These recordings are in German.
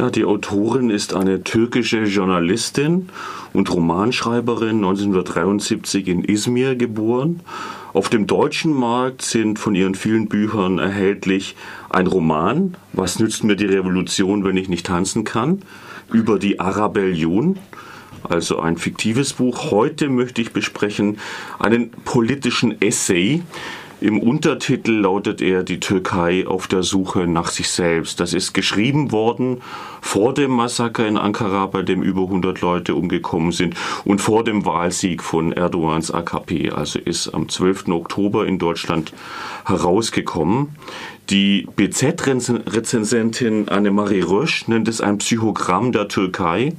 Ja, die Autorin ist eine türkische Journalistin und Romanschreiberin, 1973 in Izmir geboren. Auf dem deutschen Markt sind von ihren vielen Büchern erhältlich ein Roman, Was nützt mir die Revolution, wenn ich nicht tanzen kann, über die Arabellion, also ein fiktives Buch. Heute möchte ich besprechen einen politischen Essay, im Untertitel lautet er Die Türkei auf der Suche nach sich selbst. Das ist geschrieben worden vor dem Massaker in Ankara, bei dem über 100 Leute umgekommen sind und vor dem Wahlsieg von Erdogans AKP. Also ist am 12. Oktober in Deutschland herausgekommen. Die BZ-Rezensentin Annemarie Rösch nennt es ein Psychogramm der Türkei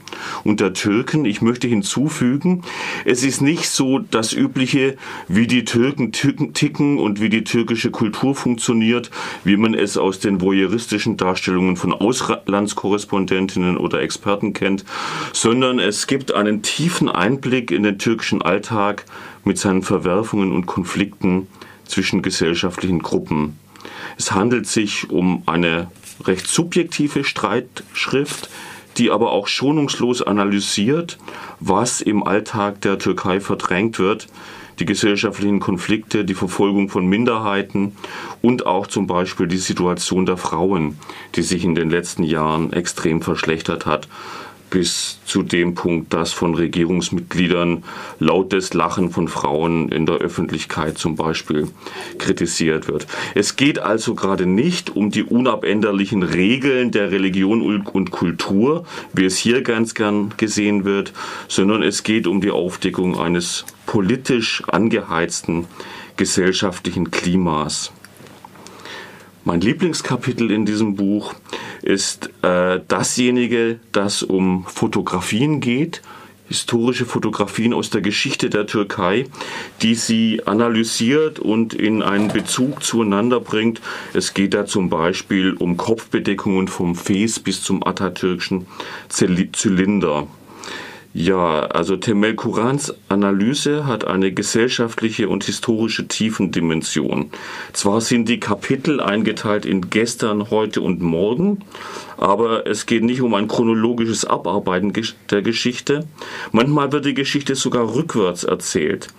und der Türken. Ich möchte hinzufügen, es ist nicht so das übliche, wie die Türken ticken und wie die türkische Kultur funktioniert, wie man es aus den voyeuristischen Darstellungen von Auslandskorrespondentinnen oder Experten kennt, sondern es gibt einen tiefen Einblick in den türkischen Alltag mit seinen Verwerfungen und Konflikten zwischen gesellschaftlichen Gruppen. Es handelt sich um eine recht subjektive Streitschrift, die aber auch schonungslos analysiert, was im Alltag der Türkei verdrängt wird, die gesellschaftlichen Konflikte, die Verfolgung von Minderheiten und auch zum Beispiel die Situation der Frauen, die sich in den letzten Jahren extrem verschlechtert hat bis zu dem Punkt, dass von Regierungsmitgliedern lautes Lachen von Frauen in der Öffentlichkeit zum Beispiel kritisiert wird. Es geht also gerade nicht um die unabänderlichen Regeln der Religion und Kultur, wie es hier ganz gern gesehen wird, sondern es geht um die Aufdeckung eines politisch angeheizten gesellschaftlichen Klimas. Mein Lieblingskapitel in diesem Buch ist äh, dasjenige, das um Fotografien geht, historische Fotografien aus der Geschichte der Türkei, die sie analysiert und in einen Bezug zueinander bringt. Es geht da zum Beispiel um Kopfbedeckungen vom Fes bis zum atatürkischen Zylinder. Ja, also Temel Kurans Analyse hat eine gesellschaftliche und historische Tiefendimension. Zwar sind die Kapitel eingeteilt in gestern, heute und morgen, aber es geht nicht um ein chronologisches Abarbeiten der Geschichte. Manchmal wird die Geschichte sogar rückwärts erzählt.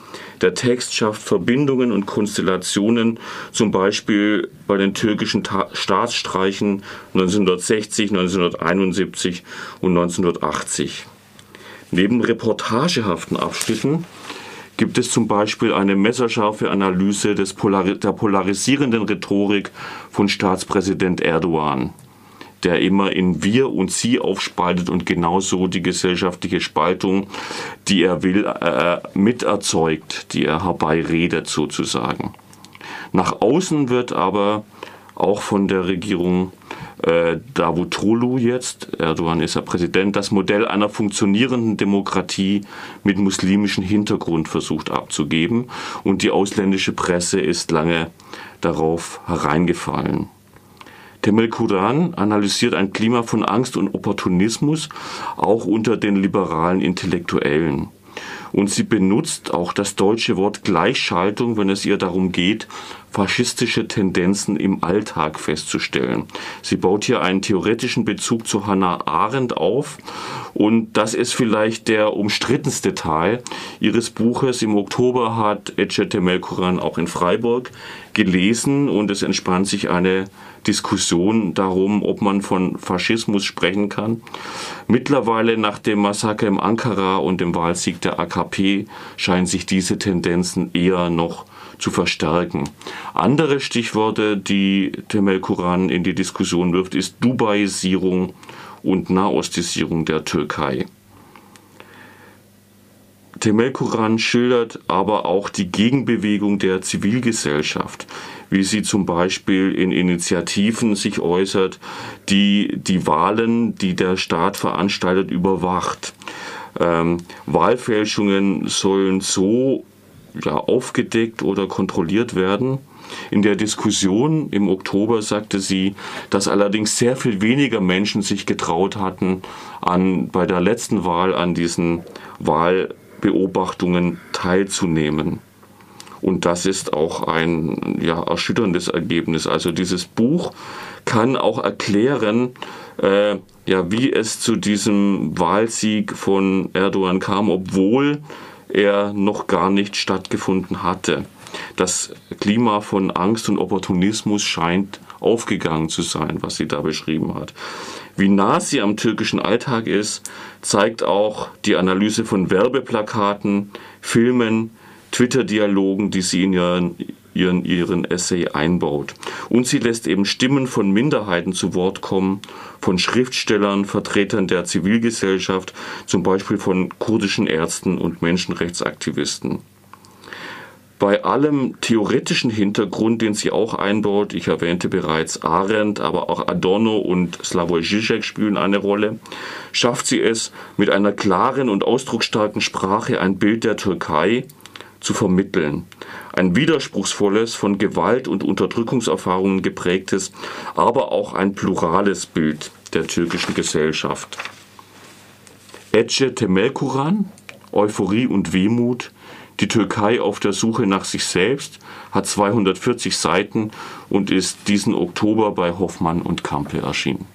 Der Text schafft Verbindungen und Konstellationen, zum Beispiel bei den türkischen Ta Staatsstreichen 1960, 1971 und 1980. Neben reportagehaften Abschnitten gibt es zum Beispiel eine messerscharfe Analyse des Polari der polarisierenden Rhetorik von Staatspräsident Erdogan, der immer in wir und sie aufspaltet und genauso die gesellschaftliche Spaltung, die er will, äh, miterzeugt, die er herbeiredet sozusagen. Nach außen wird aber auch von der Regierung äh, Davutoglu jetzt, Erdogan ist ja Präsident, das Modell einer funktionierenden Demokratie mit muslimischem Hintergrund versucht abzugeben und die ausländische Presse ist lange darauf hereingefallen. Temel Kuran analysiert ein Klima von Angst und Opportunismus auch unter den liberalen Intellektuellen. Und sie benutzt auch das deutsche Wort Gleichschaltung, wenn es ihr darum geht, faschistische Tendenzen im Alltag festzustellen. Sie baut hier einen theoretischen Bezug zu Hannah Arendt auf und das ist vielleicht der umstrittenste Teil ihres Buches. Im Oktober hat Ece Temelkuran auch in Freiburg gelesen und es entspannt sich eine Diskussion darum, ob man von Faschismus sprechen kann. Mittlerweile nach dem Massaker im Ankara und dem Wahlsieg der AKP scheinen sich diese Tendenzen eher noch zu verstärken. Andere Stichworte, die Temel Kuran in die Diskussion wirft, ist Dubaisierung und Nahostisierung der Türkei. Temel Kuran schildert aber auch die Gegenbewegung der Zivilgesellschaft, wie sie zum Beispiel in Initiativen sich äußert, die die Wahlen, die der Staat veranstaltet, überwacht. Ähm, Wahlfälschungen sollen so ja, aufgedeckt oder kontrolliert werden. In der Diskussion im Oktober sagte sie, dass allerdings sehr viel weniger Menschen sich getraut hatten, an, bei der letzten Wahl an diesen Wahlbeobachtungen teilzunehmen. Und das ist auch ein ja, erschütterndes Ergebnis. Also dieses Buch kann auch erklären, äh, ja, wie es zu diesem Wahlsieg von Erdogan kam, obwohl er noch gar nicht stattgefunden hatte. Das Klima von Angst und Opportunismus scheint aufgegangen zu sein, was sie da beschrieben hat. Wie nah sie am türkischen Alltag ist, zeigt auch die Analyse von Werbeplakaten, Filmen, Twitter-Dialogen, die sie in ihren, ihren, ihren Essay einbaut. Und sie lässt eben Stimmen von Minderheiten zu Wort kommen, von Schriftstellern, Vertretern der Zivilgesellschaft, zum Beispiel von kurdischen Ärzten und Menschenrechtsaktivisten bei allem theoretischen Hintergrund, den sie auch einbaut, ich erwähnte bereits Arendt, aber auch Adorno und Slavoj Žižek spielen eine Rolle, schafft sie es, mit einer klaren und ausdrucksstarken Sprache ein Bild der Türkei zu vermitteln. Ein widerspruchsvolles, von Gewalt und Unterdrückungserfahrungen geprägtes, aber auch ein plurales Bild der türkischen Gesellschaft. Ece Temelkuran, Euphorie und Wehmut, die Türkei auf der Suche nach sich selbst hat 240 Seiten und ist diesen Oktober bei Hoffmann und Kampe erschienen.